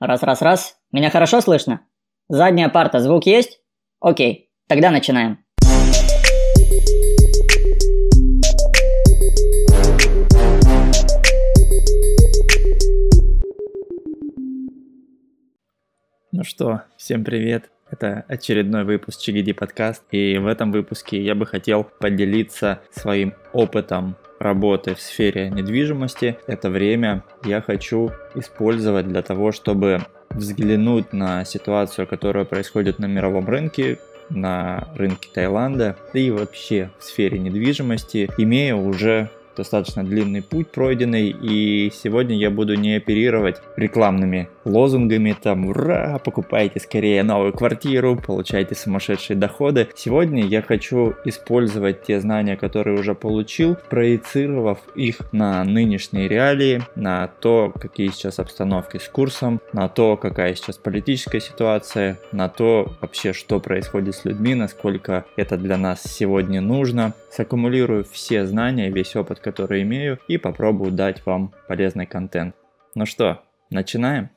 Раз-раз-раз. Меня хорошо слышно? Задняя парта, звук есть? Окей, тогда начинаем. Ну что, всем привет. Это очередной выпуск Чигиди подкаст. И в этом выпуске я бы хотел поделиться своим опытом работы в сфере недвижимости. Это время я хочу использовать для того, чтобы взглянуть на ситуацию, которая происходит на мировом рынке, на рынке Таиланда и вообще в сфере недвижимости, имея уже достаточно длинный путь пройденный, и сегодня я буду не оперировать рекламными лозунгами, там, ура, покупайте скорее новую квартиру, получайте сумасшедшие доходы. Сегодня я хочу использовать те знания, которые уже получил, проецировав их на нынешние реалии, на то, какие сейчас обстановки с курсом, на то, какая сейчас политическая ситуация, на то вообще, что происходит с людьми, насколько это для нас сегодня нужно. Саккумулирую все знания, весь опыт, который имею, и попробую дать вам полезный контент. Ну что, начинаем?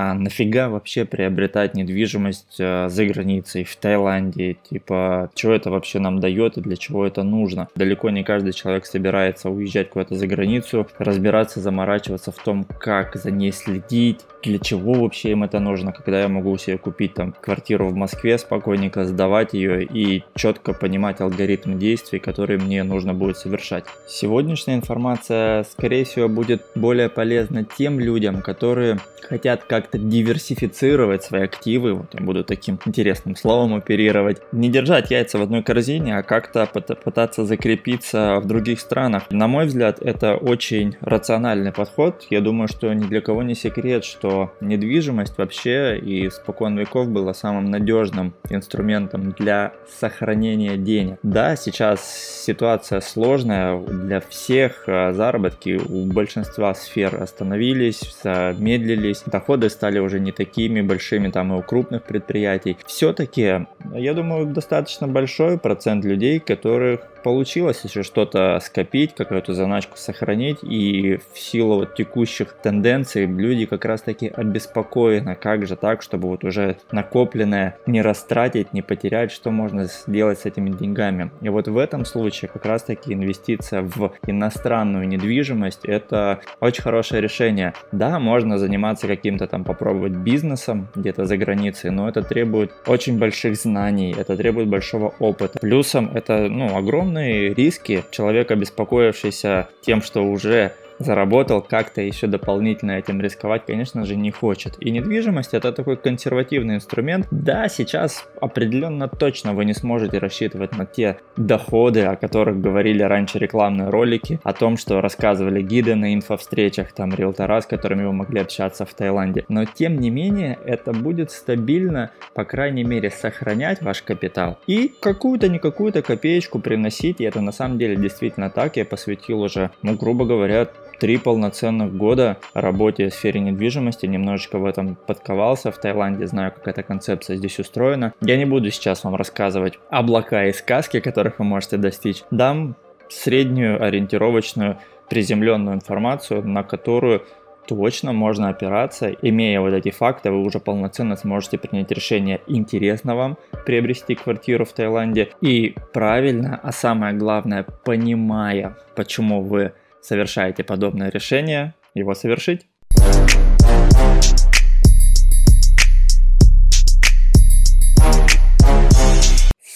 А нафига вообще приобретать недвижимость э, за границей, в Таиланде, типа, что это вообще нам дает и для чего это нужно. Далеко не каждый человек собирается уезжать куда-то за границу, разбираться, заморачиваться в том, как за ней следить, для чего вообще им это нужно, когда я могу себе купить там квартиру в Москве, спокойненько сдавать ее и четко понимать алгоритм действий, которые мне нужно будет совершать. Сегодняшняя информация, скорее всего, будет более полезна тем людям, которые хотят как-то диверсифицировать свои активы, вот я буду таким интересным словом оперировать, не держать яйца в одной корзине, а как-то пытаться закрепиться в других странах. На мой взгляд, это очень рациональный подход. Я думаю, что ни для кого не секрет, что недвижимость вообще и спокон веков была самым надежным инструментом для сохранения денег. Да, сейчас ситуация сложная для всех, а заработки у большинства сфер остановились, замедлились, доходы стали уже не такими большими там и у крупных предприятий. Все-таки, я думаю, достаточно большой процент людей, которых получилось еще что-то скопить, какую-то заначку сохранить, и в силу вот текущих тенденций люди как раз таки обеспокоены, как же так, чтобы вот уже накопленное не растратить, не потерять, что можно сделать с этими деньгами. И вот в этом случае как раз таки инвестиция в иностранную недвижимость это очень хорошее решение. Да, можно заниматься каким-то там попробовать бизнесом где-то за границей, но это требует очень больших знаний, это требует большого опыта. Плюсом это ну, огромное огромные риски. Человек, обеспокоившийся тем, что уже заработал, как-то еще дополнительно этим рисковать, конечно же, не хочет. И недвижимость это такой консервативный инструмент. Да, сейчас определенно точно вы не сможете рассчитывать на те доходы, о которых говорили раньше рекламные ролики, о том, что рассказывали гиды на инфовстречах, там риэлтора, с которыми вы могли общаться в Таиланде. Но тем не менее, это будет стабильно, по крайней мере, сохранять ваш капитал и какую-то не какую-то копеечку приносить. И это на самом деле действительно так. Я посвятил уже, ну, грубо говоря, три полноценных года работе в сфере недвижимости, немножечко в этом подковался в Таиланде, знаю, как эта концепция здесь устроена. Я не буду сейчас вам рассказывать облака и сказки, которых вы можете достичь. Дам среднюю ориентировочную приземленную информацию, на которую точно можно опираться. Имея вот эти факты, вы уже полноценно сможете принять решение, интересно вам приобрести квартиру в Таиланде и правильно, а самое главное, понимая, почему вы совершаете подобное решение, его совершить.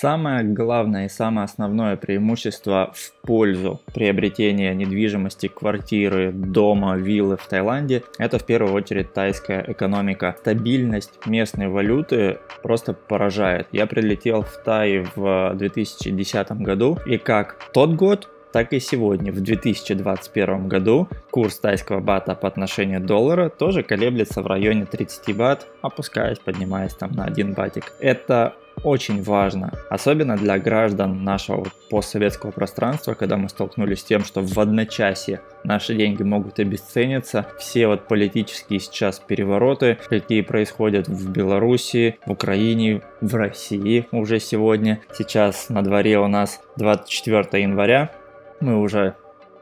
Самое главное и самое основное преимущество в пользу приобретения недвижимости, квартиры, дома, виллы в Таиланде – это в первую очередь тайская экономика. Стабильность местной валюты просто поражает. Я прилетел в Тай в 2010 году, и как тот год, так и сегодня, в 2021 году, курс тайского бата по отношению доллара тоже колеблется в районе 30 бат, опускаясь, поднимаясь там на 1 батик. Это очень важно, особенно для граждан нашего постсоветского пространства, когда мы столкнулись с тем, что в одночасье наши деньги могут обесцениться. Все вот политические сейчас перевороты, какие происходят в Беларуси, в Украине, в России уже сегодня. Сейчас на дворе у нас 24 января, Мы уже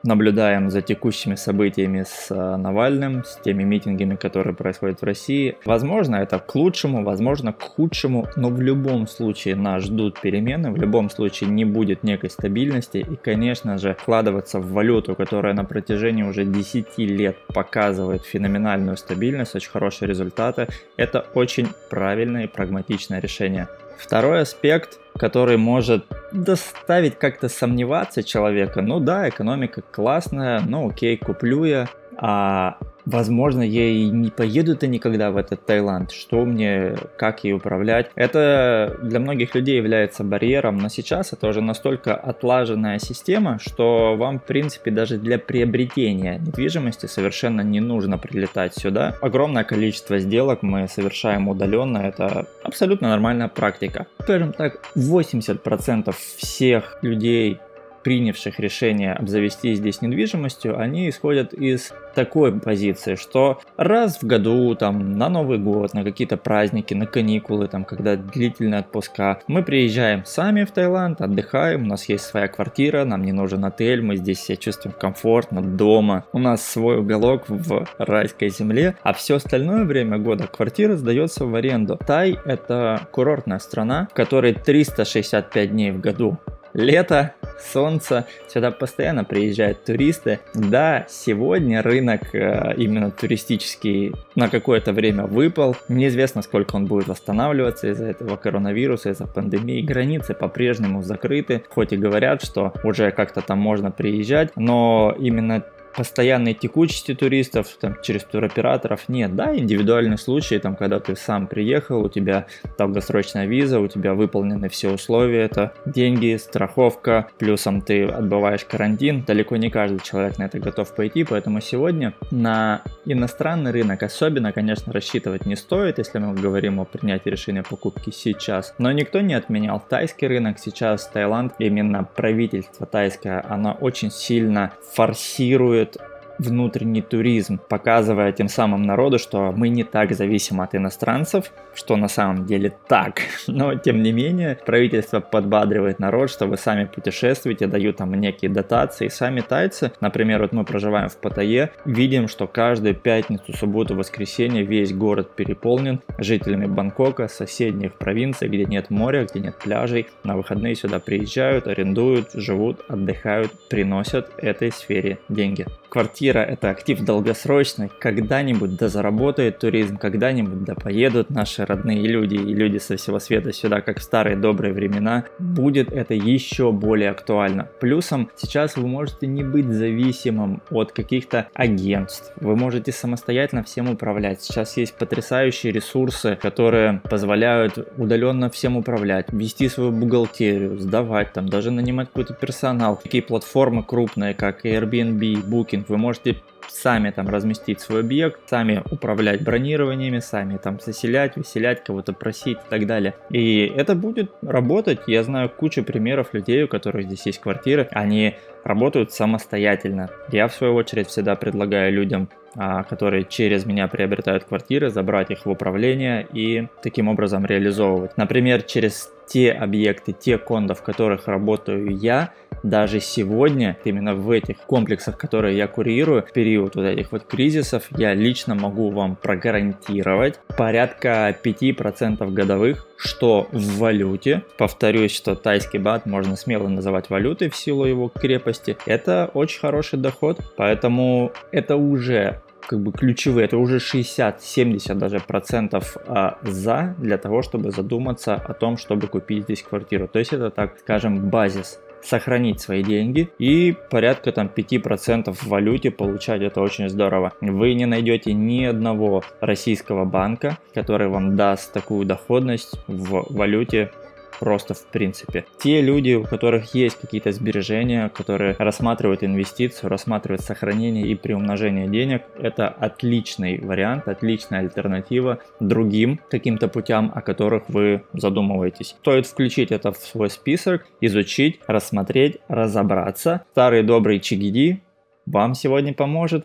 наблюдаем за текущими событиями с э, Навальным, с теми митингами, которые происходят в России. Возможно, это к лучшему, возможно, к худшему, но в любом случае нас ждут перемены, в любом случае не будет некой стабильности и, конечно же, вкладываться в валюту, которая на протяжении уже 10 лет показывает феноменальную стабильность, очень хорошие результаты, это очень правильное и прагматичное решение. Второй аспект, который может доставить как-то сомневаться человека, ну да, экономика классная, ну окей, куплю я, а Возможно, я и не поеду-то никогда в этот Таиланд. Что мне, как ей управлять? Это для многих людей является барьером, но сейчас это уже настолько отлаженная система, что вам, в принципе, даже для приобретения недвижимости совершенно не нужно прилетать сюда. Огромное количество сделок мы совершаем удаленно, это абсолютно нормальная практика. Скажем так, 80% всех людей принявших решение обзавестись здесь недвижимостью, они исходят из такой позиции, что раз в году, там, на Новый год, на какие-то праздники, на каникулы, там, когда длительные отпуска, мы приезжаем сами в Таиланд, отдыхаем, у нас есть своя квартира, нам не нужен отель, мы здесь себя чувствуем комфортно, дома, у нас свой уголок в райской земле, а все остальное время года квартира сдается в аренду. Тай – это курортная страна, в которой 365 дней в году лето, солнце, сюда постоянно приезжают туристы. Да, сегодня рынок э, именно туристический на какое-то время выпал. Неизвестно, сколько он будет восстанавливаться из-за этого коронавируса, из-за пандемии. Границы по-прежнему закрыты, хоть и говорят, что уже как-то там можно приезжать, но именно постоянной текучести туристов там, через туроператоров нет. Да, индивидуальные случаи, там, когда ты сам приехал, у тебя долгосрочная виза, у тебя выполнены все условия, это деньги, страховка, плюсом ты отбываешь карантин. Далеко не каждый человек на это готов пойти, поэтому сегодня на иностранный рынок особенно, конечно, рассчитывать не стоит, если мы говорим о принятии решения покупки сейчас. Но никто не отменял тайский рынок. Сейчас Таиланд, именно правительство тайское, оно очень сильно форсирует it внутренний туризм, показывая тем самым народу, что мы не так зависимы от иностранцев, что на самом деле так. Но тем не менее, правительство подбадривает народ, что вы сами путешествуете, дают там некие дотации. Сами тайцы, например, вот мы проживаем в Паттайе, видим, что каждую пятницу, субботу, воскресенье весь город переполнен жителями Бангкока, соседних провинций, где нет моря, где нет пляжей. На выходные сюда приезжают, арендуют, живут, отдыхают, приносят этой сфере деньги. Квартира это актив долгосрочный, когда-нибудь да заработает туризм, когда-нибудь да поедут наши родные люди и люди со всего света сюда, как в старые добрые времена, будет это еще более актуально. Плюсом сейчас вы можете не быть зависимым от каких-то агентств, вы можете самостоятельно всем управлять. Сейчас есть потрясающие ресурсы, которые позволяют удаленно всем управлять, вести свою бухгалтерию, сдавать там, даже нанимать какой-то персонал. Такие платформы крупные, как Airbnb, Booking, вы можете можете сами там разместить свой объект, сами управлять бронированиями, сами там заселять, выселять, кого-то просить и так далее. И это будет работать. Я знаю кучу примеров людей, у которых здесь есть квартиры, они работают самостоятельно. Я в свою очередь всегда предлагаю людям а, которые через меня приобретают квартиры, забрать их в управление и таким образом реализовывать. Например, через те объекты, те кондо, в которых работаю я, даже сегодня, именно в этих комплексах, которые я курирую, в период вот этих вот кризисов, я лично могу вам прогарантировать порядка 5% годовых, что в валюте, повторюсь, что тайский бат можно смело называть валютой в силу его крепости, это очень хороший доход, поэтому это уже как бы ключевые, это уже 60-70 даже процентов а, за для того, чтобы задуматься о том, чтобы купить здесь квартиру. То есть это, так скажем, базис сохранить свои деньги и порядка там 5% в валюте получать, это очень здорово. Вы не найдете ни одного российского банка, который вам даст такую доходность в валюте просто в принципе. Те люди, у которых есть какие-то сбережения, которые рассматривают инвестицию, рассматривают сохранение и приумножение денег, это отличный вариант, отличная альтернатива другим каким-то путям, о которых вы задумываетесь. Стоит включить это в свой список, изучить, рассмотреть, разобраться. Старый добрый Чигиди вам сегодня поможет.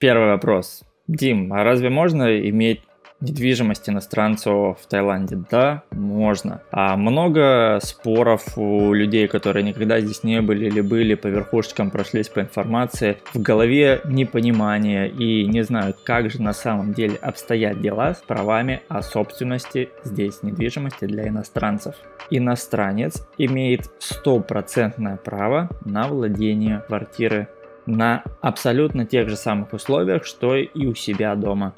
Первый вопрос. Дим, а разве можно иметь недвижимость иностранцу в Таиланде? Да, можно. А много споров у людей, которые никогда здесь не были или были, по верхушечкам прошлись по информации, в голове непонимание и не знают, как же на самом деле обстоят дела с правами о собственности здесь недвижимости для иностранцев. Иностранец имеет стопроцентное право на владение квартиры на абсолютно тех же самых условиях, что и у себя дома.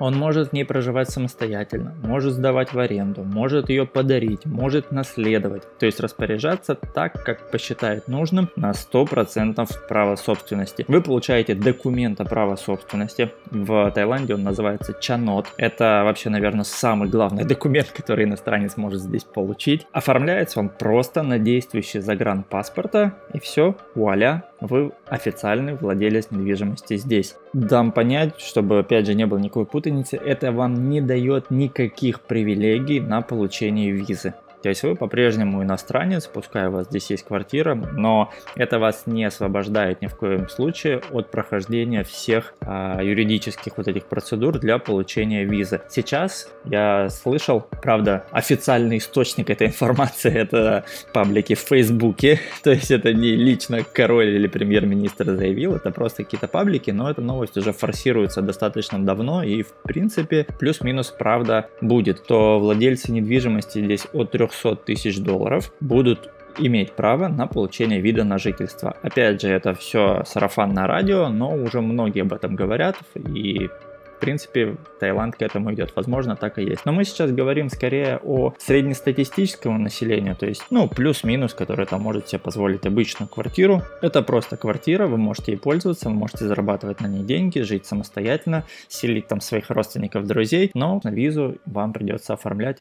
Он может в ней проживать самостоятельно, может сдавать в аренду, может ее подарить, может наследовать, то есть распоряжаться так, как посчитает нужным на 100% права собственности. Вы получаете документ о право собственности. В Таиланде он называется чанот. Это вообще, наверное, самый главный документ, который иностранец может здесь получить. Оформляется он просто на действующий загранпаспорта и все, вуаля, вы официальный владелец недвижимости здесь. Дам понять, чтобы опять же не было никакой путаницы, это вам не дает никаких привилегий на получение визы. То есть вы по-прежнему иностранец, пускай у вас здесь есть квартира, но это вас не освобождает ни в коем случае от прохождения всех а, юридических вот этих процедур для получения визы. Сейчас я слышал, правда, официальный источник этой информации это паблики в Фейсбуке, то есть это не лично король или премьер-министр заявил, это просто какие-то паблики, но эта новость уже форсируется достаточно давно и в принципе плюс-минус правда будет, то владельцы недвижимости здесь от 3 300 тысяч долларов будут иметь право на получение вида на жительство. Опять же, это все сарафанное радио, но уже многие об этом говорят, и в принципе, Таиланд к этому идет. Возможно, так и есть. Но мы сейчас говорим скорее о среднестатистическом населении, то есть, ну, плюс-минус, который там может себе позволить обычную квартиру. Это просто квартира, вы можете ей пользоваться, вы можете зарабатывать на ней деньги, жить самостоятельно, селить там своих родственников, друзей, но на визу вам придется оформлять.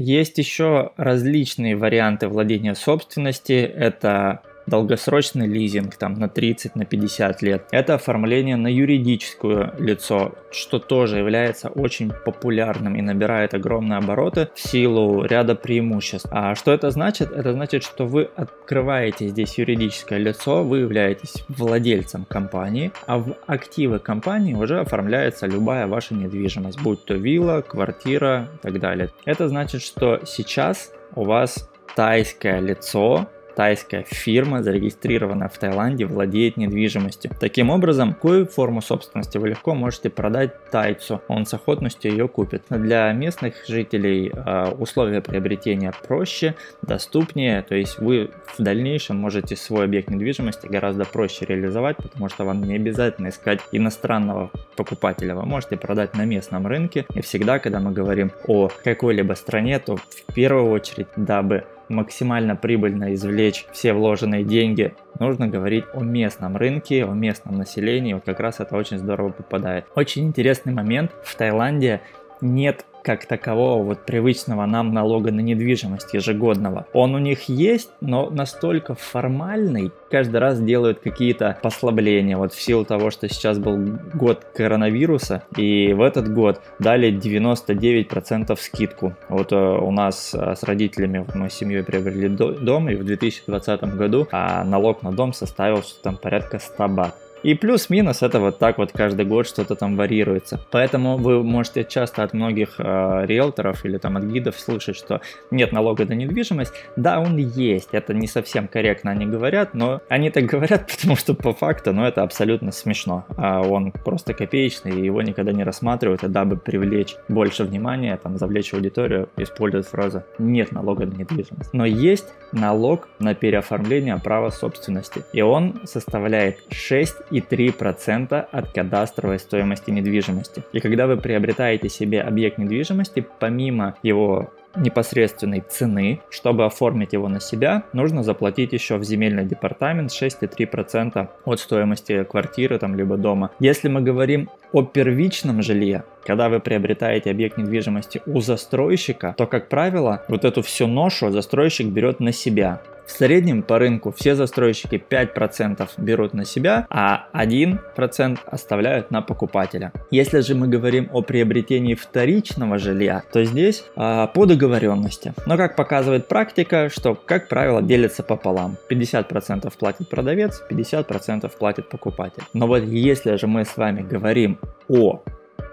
Есть еще различные варианты владения собственности. Это долгосрочный лизинг там на 30, на 50 лет. Это оформление на юридическое лицо, что тоже является очень популярным и набирает огромные обороты в силу ряда преимуществ. А что это значит? Это значит, что вы открываете здесь юридическое лицо, вы являетесь владельцем компании, а в активы компании уже оформляется любая ваша недвижимость, будь то вилла, квартира и так далее. Это значит, что сейчас у вас тайское лицо тайская фирма, зарегистрированная в Таиланде, владеет недвижимостью. Таким образом, какую форму собственности вы легко можете продать тайцу, он с охотностью ее купит. Для местных жителей э, условия приобретения проще, доступнее, то есть вы в дальнейшем можете свой объект недвижимости гораздо проще реализовать, потому что вам не обязательно искать иностранного покупателя, вы можете продать на местном рынке. И всегда, когда мы говорим о какой-либо стране, то в первую очередь, дабы максимально прибыльно извлечь все вложенные деньги, нужно говорить о местном рынке, о местном населении. Вот как раз это очень здорово попадает. Очень интересный момент. В Таиланде нет как такового вот привычного нам налога на недвижимость ежегодного. Он у них есть, но настолько формальный, каждый раз делают какие-то послабления. Вот в силу того, что сейчас был год коронавируса, и в этот год дали 99% скидку. Вот э, у нас э, с родителями, мы с семьей приобрели дом, и в 2020 году а налог на дом составил что там порядка 100 бат. И плюс-минус это вот так вот каждый год что-то там варьируется. Поэтому вы можете часто от многих э, риэлторов или там от гидов слышать, что нет налога на недвижимость. Да, он есть, это не совсем корректно они говорят, но они так говорят, потому что по факту, ну это абсолютно смешно. А он просто копеечный, и его никогда не рассматривают, и дабы привлечь больше внимания, там завлечь аудиторию, используют фразу «нет налога на недвижимость». Но есть налог на переоформление права собственности, и он составляет 6 3,3% от кадастровой стоимости недвижимости. И когда вы приобретаете себе объект недвижимости, помимо его непосредственной цены, чтобы оформить его на себя, нужно заплатить еще в земельный департамент 6,3% от стоимости квартиры там, либо дома. Если мы говорим о первичном жилье, когда вы приобретаете объект недвижимости у застройщика, то, как правило, вот эту всю ношу застройщик берет на себя. В среднем по рынку все застройщики 5% берут на себя, а 1% оставляют на покупателя. Если же мы говорим о приобретении вторичного жилья, то здесь а, по договоренности. Но как показывает практика, что, как правило, делится пополам. 50% платит продавец, 50% платит покупатель. Но вот если же мы с вами говорим о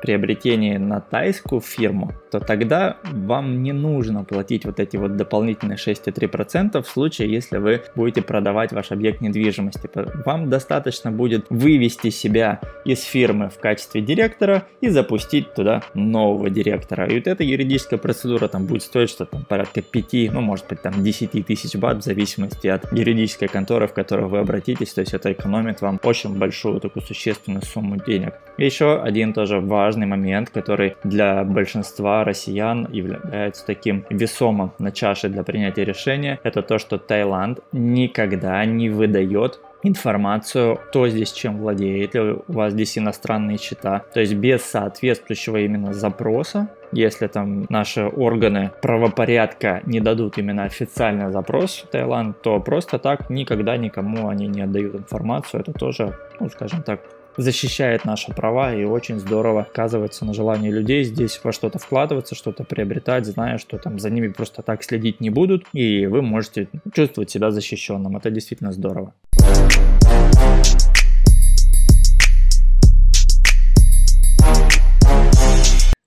приобретении на тайскую фирму, то тогда вам не нужно платить вот эти вот дополнительные 6,3% в случае, если вы будете продавать ваш объект недвижимости. Вам достаточно будет вывести себя из фирмы в качестве директора и запустить туда нового директора. И вот эта юридическая процедура там будет стоить что-то порядка 5, ну может быть там 10 тысяч бат в зависимости от юридической конторы, в которую вы обратитесь. То есть это экономит вам очень большую такую существенную сумму денег. Еще один тоже важный момент, который для большинства россиян является таким весомым на чаше для принятия решения, это то, что Таиланд никогда не выдает информацию, кто здесь чем владеет, у вас здесь иностранные счета. То есть без соответствующего именно запроса, если там наши органы правопорядка не дадут именно официальный запрос в Таиланд, то просто так никогда никому они не отдают информацию. Это тоже, ну, скажем так, защищает наши права и очень здорово оказывается на желание людей здесь во что-то вкладываться, что-то приобретать, зная, что там за ними просто так следить не будут, и вы можете чувствовать себя защищенным. Это действительно здорово.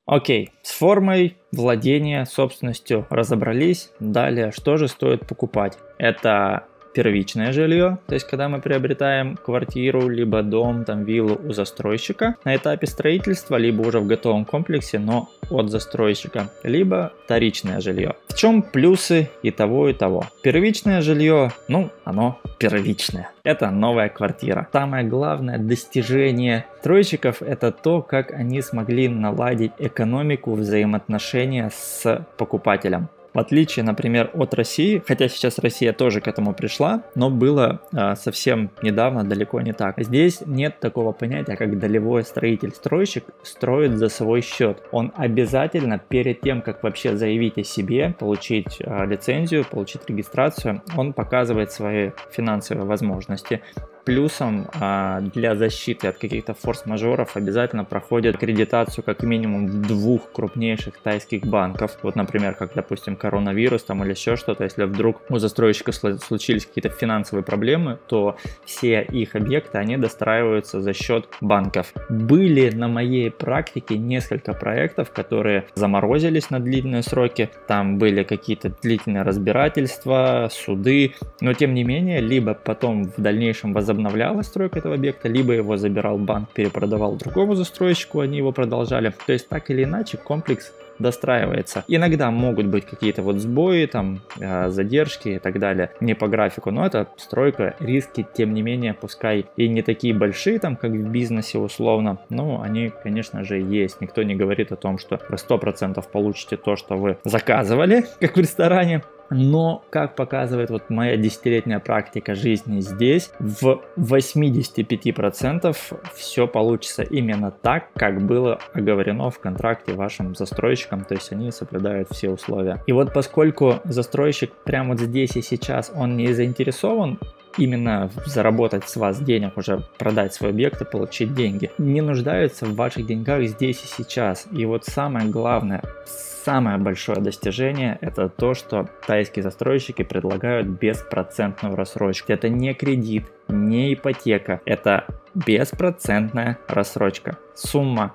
Окей, с формой владения собственностью разобрались. Далее, что же стоит покупать? Это первичное жилье, то есть когда мы приобретаем квартиру, либо дом, там виллу у застройщика на этапе строительства, либо уже в готовом комплексе, но от застройщика, либо вторичное жилье. В чем плюсы и того, и того? Первичное жилье, ну, оно первичное. Это новая квартира. Самое главное достижение стройщиков это то, как они смогли наладить экономику взаимоотношения с покупателем. В отличие, например, от России, хотя сейчас Россия тоже к этому пришла, но было э, совсем недавно далеко не так. Здесь нет такого понятия, как долевой строитель. Стройщик строит за свой счет. Он обязательно перед тем, как вообще заявить о себе, получить э, лицензию, получить регистрацию, он показывает свои финансовые возможности плюсом а, для защиты от каких-то форс-мажоров обязательно проходит аккредитацию как минимум двух крупнейших тайских банков. Вот, например, как, допустим, коронавирус там или еще что-то. Если вдруг у застройщика случились какие-то финансовые проблемы, то все их объекты, они достраиваются за счет банков. Были на моей практике несколько проектов, которые заморозились на длительные сроки. Там были какие-то длительные разбирательства, суды, но тем не менее, либо потом в дальнейшем возобновлялись возобновлялась стройка этого объекта, либо его забирал банк, перепродавал другому застройщику, они его продолжали. То есть так или иначе комплекс достраивается. Иногда могут быть какие-то вот сбои, там, э, задержки и так далее, не по графику, но это стройка, риски, тем не менее, пускай и не такие большие, там, как в бизнесе условно, но они, конечно же, есть. Никто не говорит о том, что вы 100% получите то, что вы заказывали, как в ресторане, но, как показывает вот моя десятилетняя практика жизни здесь, в 85% все получится именно так, как было оговорено в контракте вашим застройщиком, то есть они соблюдают все условия. И вот поскольку застройщик прямо вот здесь и сейчас, он не заинтересован именно заработать с вас денег, уже продать свой объект и получить деньги, не нуждаются в ваших деньгах здесь и сейчас. И вот самое главное, самое большое достижение это то, что тайские застройщики предлагают беспроцентную рассрочку. Это не кредит, не ипотека, это беспроцентная рассрочка. Сумма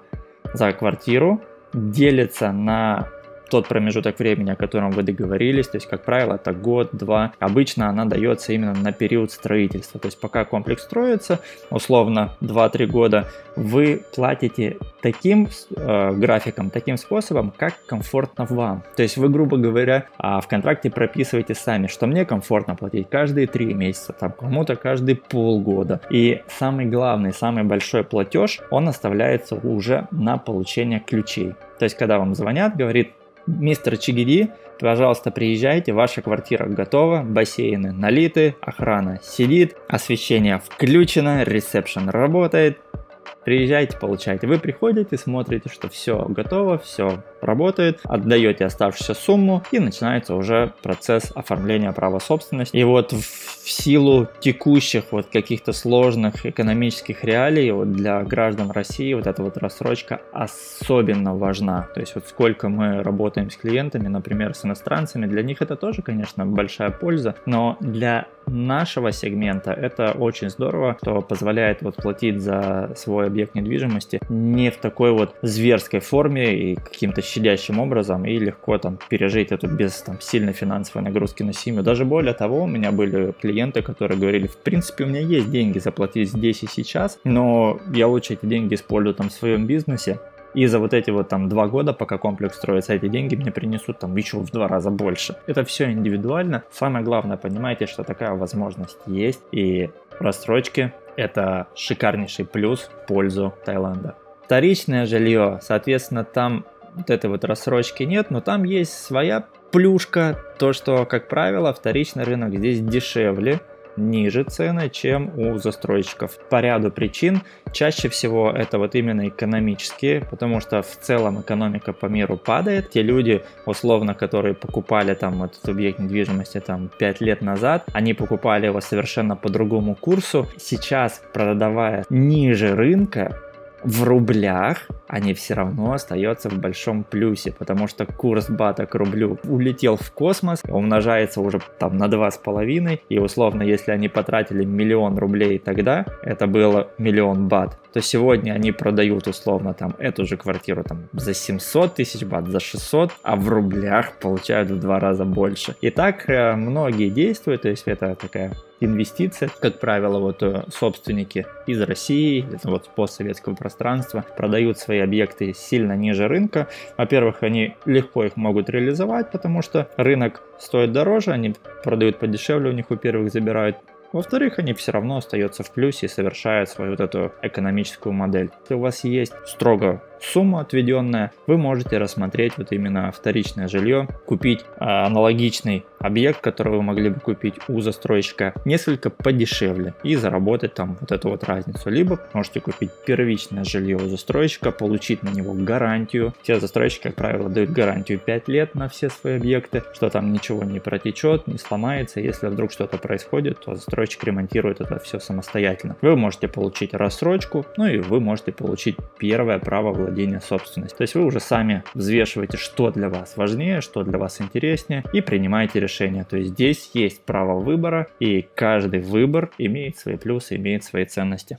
за квартиру делится на тот промежуток времени, о котором вы договорились, то есть, как правило, это год-два. Обычно она дается именно на период строительства, то есть, пока комплекс строится, условно 2-3 года, вы платите таким э, графиком, таким способом, как комфортно вам. То есть, вы, грубо говоря, а, в контракте прописываете сами, что мне комфортно платить каждые 3 месяца, там, кому-то каждые полгода. И самый главный, самый большой платеж, он оставляется уже на получение ключей. То есть, когда вам звонят, говорит, Мистер Чигири, пожалуйста, приезжайте, ваша квартира готова, бассейны налиты, охрана сидит, освещение включено, ресепшн работает, Приезжайте, получайте. Вы приходите, смотрите, что все готово, все работает, отдаете оставшуюся сумму и начинается уже процесс оформления права собственности. И вот в силу текущих вот каких-то сложных экономических реалий вот для граждан России вот эта вот рассрочка особенно важна. То есть вот сколько мы работаем с клиентами, например, с иностранцами, для них это тоже, конечно, большая польза, но для нашего сегмента это очень здорово, что позволяет вот платить за свой объект недвижимости не в такой вот зверской форме и каким-то щадящим образом и легко там пережить эту без там сильной финансовой нагрузки на семью. Даже более того, у меня были клиенты, которые говорили, в принципе, у меня есть деньги заплатить здесь и сейчас, но я лучше эти деньги использую там в своем бизнесе, и за вот эти вот там два года, пока комплекс строится, эти деньги мне принесут там еще в два раза больше. Это все индивидуально. Самое главное, понимайте, что такая возможность есть. И рассрочки – это шикарнейший плюс в пользу Таиланда. Вторичное жилье, соответственно, там вот этой вот рассрочки нет, но там есть своя плюшка, то, что, как правило, вторичный рынок здесь дешевле, ниже цены, чем у застройщиков. По ряду причин. Чаще всего это вот именно экономические, потому что в целом экономика по миру падает. Те люди, условно, которые покупали там этот объект недвижимости там 5 лет назад, они покупали его совершенно по другому курсу. Сейчас, продавая ниже рынка, в рублях они все равно остаются в большом плюсе, потому что курс бата к рублю улетел в космос, умножается уже там на два с половиной, и условно, если они потратили миллион рублей тогда, это было миллион бат, то сегодня они продают условно там эту же квартиру там за 700 тысяч бат, за 600, а в рублях получают в два раза больше. И так э, многие действуют, то есть это такая инвестиция. Как правило, вот э, собственники из России, вот постсоветского пространства, продают свои объекты сильно ниже рынка. Во-первых, они легко их могут реализовать, потому что рынок стоит дороже, они продают подешевле, у них у первых забирают во-вторых, они все равно остаются в плюсе и совершают свою вот эту экономическую модель. Если у вас есть строго сумма отведенная, вы можете рассмотреть вот именно вторичное жилье, купить а, аналогичный объект, который вы могли бы купить у застройщика несколько подешевле и заработать там вот эту вот разницу. Либо можете купить первичное жилье у застройщика, получить на него гарантию. Все застройщики, как правило, дают гарантию 5 лет на все свои объекты, что там ничего не протечет, не сломается. Если вдруг что-то происходит, то застройщик ремонтирует это все самостоятельно. Вы можете получить рассрочку, ну и вы можете получить первое право владения владения собственностью. То есть вы уже сами взвешиваете, что для вас важнее, что для вас интереснее и принимаете решение. То есть здесь есть право выбора и каждый выбор имеет свои плюсы, имеет свои ценности.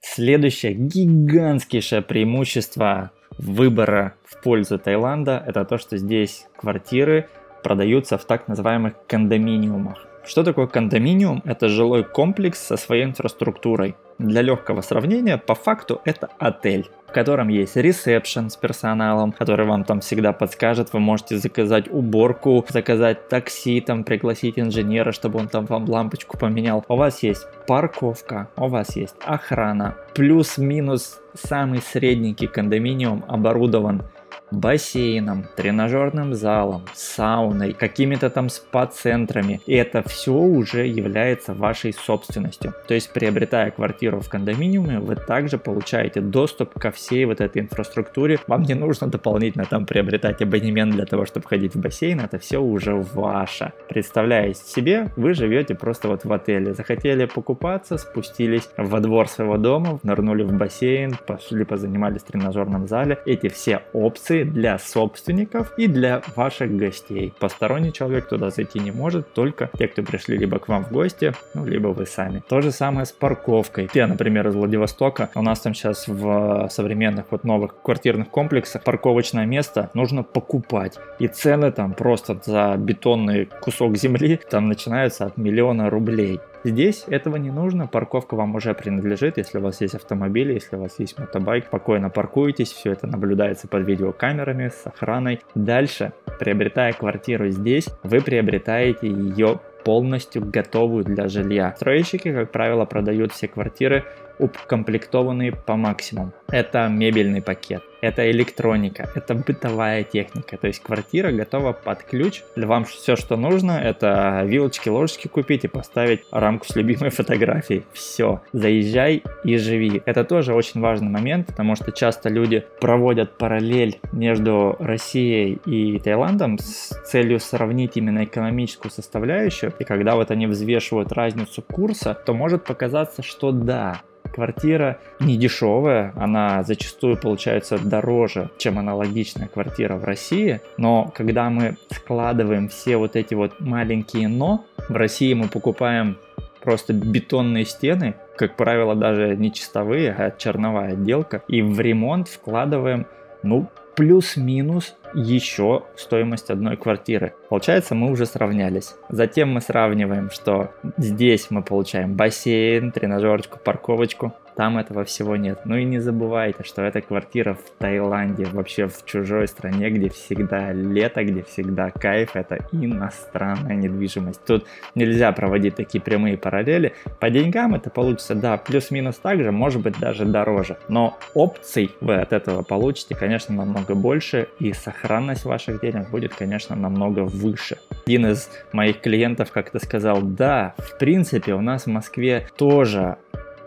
Следующее гигантское преимущество выбора в пользу Таиланда это то, что здесь квартиры продаются в так называемых кондоминиумах. Что такое кондоминиум? Это жилой комплекс со своей инфраструктурой. Для легкого сравнения, по факту это отель в котором есть ресепшн с персоналом, который вам там всегда подскажет, вы можете заказать уборку, заказать такси, там пригласить инженера, чтобы он там вам лампочку поменял. У вас есть парковка, у вас есть охрана, плюс-минус самый средненький кондоминиум оборудован бассейном, тренажерным залом, сауной, какими-то там спа-центрами. И это все уже является вашей собственностью. То есть, приобретая квартиру в кондоминиуме, вы также получаете доступ ко всей вот этой инфраструктуре. Вам не нужно дополнительно там приобретать абонемент для того, чтобы ходить в бассейн. Это все уже ваше. Представляя себе, вы живете просто вот в отеле. Захотели покупаться, спустились во двор своего дома, нырнули в бассейн, пошли позанимались в тренажерном зале. Эти все опции для собственников и для ваших гостей. Посторонний человек туда зайти не может, только те, кто пришли либо к вам в гости, ну, либо вы сами. То же самое с парковкой. Я, например, из Владивостока, у нас там сейчас в современных вот новых квартирных комплексах парковочное место нужно покупать. И цены там просто за бетонный кусок земли там начинаются от миллиона рублей. Здесь этого не нужно, парковка вам уже принадлежит, если у вас есть автомобиль, если у вас есть мотобайк, спокойно паркуйтесь, все это наблюдается под видеокамерами, с охраной. Дальше, приобретая квартиру здесь, вы приобретаете ее полностью готовую для жилья. Строительщики, как правило, продают все квартиры укомплектованы по максимуму. Это мебельный пакет, это электроника, это бытовая техника. То есть квартира готова под ключ. Для вам все, что нужно, это вилочки, ложечки купить и поставить рамку с любимой фотографией. Все, заезжай и живи. Это тоже очень важный момент, потому что часто люди проводят параллель между Россией и Таиландом с целью сравнить именно экономическую составляющую. И когда вот они взвешивают разницу курса, то может показаться, что да, квартира не дешевая, она зачастую получается дороже, чем аналогичная квартира в России, но когда мы складываем все вот эти вот маленькие «но», в России мы покупаем просто бетонные стены, как правило, даже не чистовые, а черновая отделка, и в ремонт вкладываем, ну, плюс-минус еще стоимость одной квартиры. Получается, мы уже сравнялись. Затем мы сравниваем, что здесь мы получаем бассейн, тренажерочку, парковочку, там этого всего нет. Ну и не забывайте, что эта квартира в Таиланде, вообще в чужой стране, где всегда лето, где всегда кайф, это иностранная недвижимость. Тут нельзя проводить такие прямые параллели. По деньгам это получится, да, плюс-минус так же, может быть даже дороже. Но опций вы от этого получите, конечно, намного больше, и сохранность ваших денег будет, конечно, намного выше. Один из моих клиентов как-то сказал, да, в принципе, у нас в Москве тоже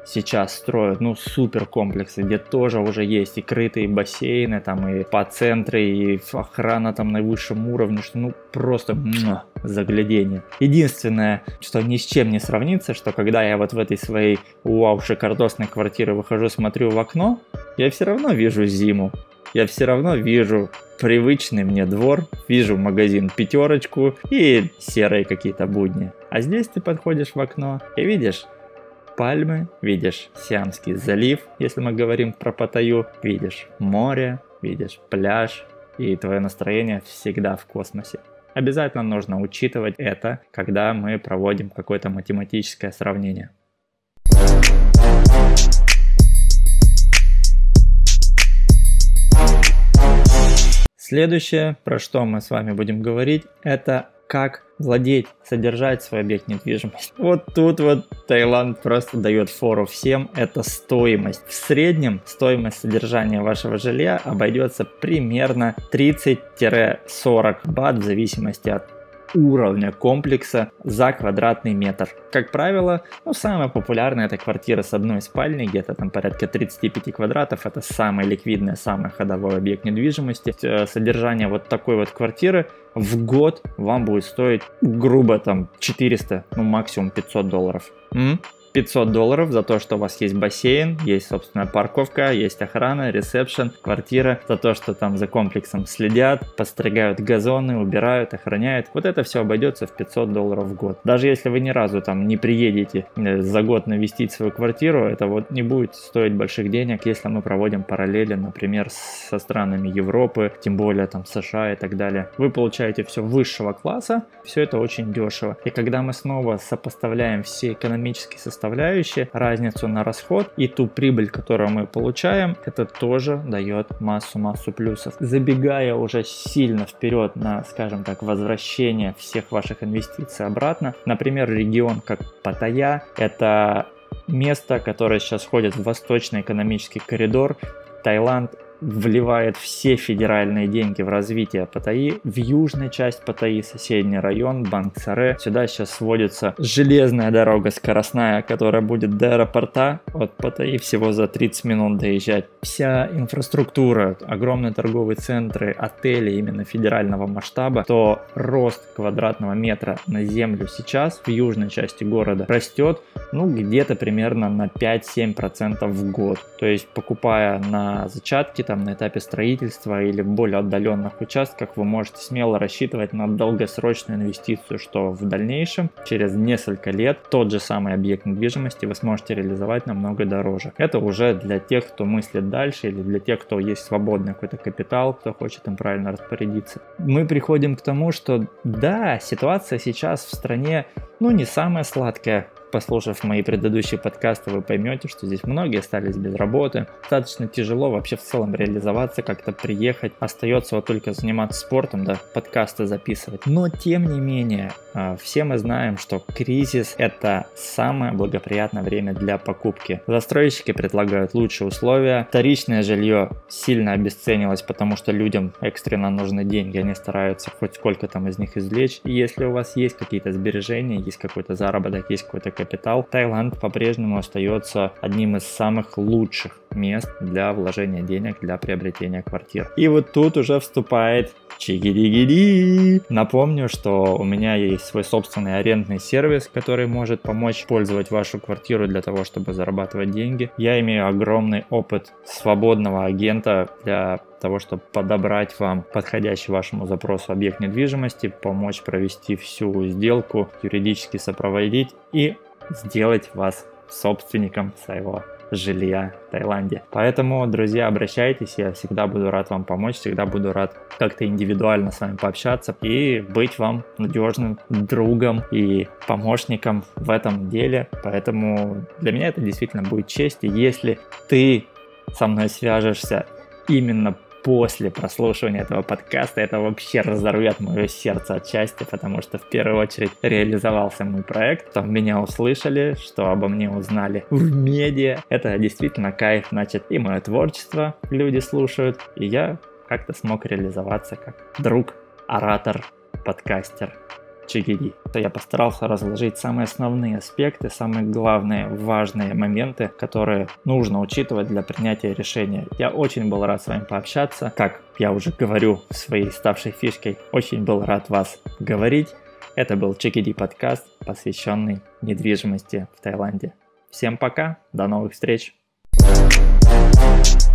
сейчас строят, ну, супер комплексы, где тоже уже есть и крытые бассейны, там, и по центры, и охрана там на высшем уровне, что, ну, просто муа, заглядение. Единственное, что ни с чем не сравнится, что когда я вот в этой своей вау шикардосной квартире выхожу, смотрю в окно, я все равно вижу зиму. Я все равно вижу привычный мне двор, вижу магазин пятерочку и серые какие-то будни. А здесь ты подходишь в окно и видишь пальмы, видишь Сиамский залив, если мы говорим про Паттайю, видишь море, видишь пляж, и твое настроение всегда в космосе. Обязательно нужно учитывать это, когда мы проводим какое-то математическое сравнение. Следующее, про что мы с вами будем говорить, это как владеть, содержать свой объект недвижимости. Вот тут вот Таиланд просто дает фору всем, это стоимость. В среднем стоимость содержания вашего жилья обойдется примерно 30-40 бат в зависимости от уровня комплекса за квадратный метр. Как правило, ну, самая популярная это квартира с одной спальней, где-то там порядка 35 квадратов. Это самый ликвидный, самый ходовой объект недвижимости. Э, содержание вот такой вот квартиры в год вам будет стоить грубо там 400, ну максимум 500 долларов. М? 500 долларов за то, что у вас есть бассейн, есть, собственно, парковка, есть охрана, ресепшн, квартира, за то, что там за комплексом следят, постригают газоны, убирают, охраняют. Вот это все обойдется в 500 долларов в год. Даже если вы ни разу там не приедете э, за год навестить свою квартиру, это вот не будет стоить больших денег, если мы проводим параллели, например, со странами Европы, тем более там США и так далее. Вы получаете все высшего класса, все это очень дешево. И когда мы снова сопоставляем все экономические состояния составляющие, разницу на расход и ту прибыль, которую мы получаем, это тоже дает массу-массу плюсов. Забегая уже сильно вперед на, скажем так, возвращение всех ваших инвестиций обратно, например, регион как Паттайя, это место, которое сейчас входит в восточный экономический коридор. Таиланд вливает все федеральные деньги в развитие Паттайи. В южной часть Паттайи, соседний район, Бангсаре, сюда сейчас сводится железная дорога скоростная, которая будет до аэропорта от Паттайи всего за 30 минут доезжать. Вся инфраструктура, огромные торговые центры, отели именно федерального масштаба, то рост квадратного метра на землю сейчас в южной части города растет ну где-то примерно на 5-7% в год. То есть покупая на зачатке там на этапе строительства или в более отдаленных участках, вы можете смело рассчитывать на долгосрочную инвестицию, что в дальнейшем, через несколько лет, тот же самый объект недвижимости вы сможете реализовать намного дороже. Это уже для тех, кто мыслит дальше или для тех, кто есть свободный какой-то капитал, кто хочет им правильно распорядиться. Мы приходим к тому, что да, ситуация сейчас в стране, ну, не самая сладкая послушав мои предыдущие подкасты, вы поймете, что здесь многие остались без работы. Достаточно тяжело вообще в целом реализоваться, как-то приехать. Остается вот только заниматься спортом, да, подкасты записывать. Но тем не менее, а, все мы знаем, что кризис это самое благоприятное время для покупки. Застройщики предлагают лучшие условия. Вторичное жилье сильно обесценилось, потому что людям экстренно нужны деньги. Они стараются хоть сколько там из них извлечь. И если у вас есть какие-то сбережения, есть какой-то заработок, есть какой-то капитал, Таиланд по-прежнему остается одним из самых лучших мест для вложения денег, для приобретения квартир. И вот тут уже вступает чигири Напомню, что у меня есть свой собственный арендный сервис, который может помочь пользовать вашу квартиру для того, чтобы зарабатывать деньги. Я имею огромный опыт свободного агента для того, чтобы подобрать вам подходящий вашему запросу объект недвижимости, помочь провести всю сделку, юридически сопроводить и сделать вас собственником своего жилья в Таиланде. Поэтому, друзья, обращайтесь, я всегда буду рад вам помочь, всегда буду рад как-то индивидуально с вами пообщаться и быть вам надежным другом и помощником в этом деле. Поэтому для меня это действительно будет честь. И если ты со мной свяжешься именно после прослушивания этого подкаста это вообще разорвет мое сердце от счастья, потому что в первую очередь реализовался мой проект, там меня услышали, что обо мне узнали в медиа. Это действительно кайф, значит, и мое творчество люди слушают, и я как-то смог реализоваться как друг, оратор, подкастер, Чигири. Я постарался разложить самые основные аспекты, самые главные важные моменты, которые нужно учитывать для принятия решения. Я очень был рад с вами пообщаться. Как я уже говорю в своей ставшей фишкой, очень был рад вас говорить. Это был Чикиди подкаст, посвященный недвижимости в Таиланде. Всем пока, до новых встреч! thank you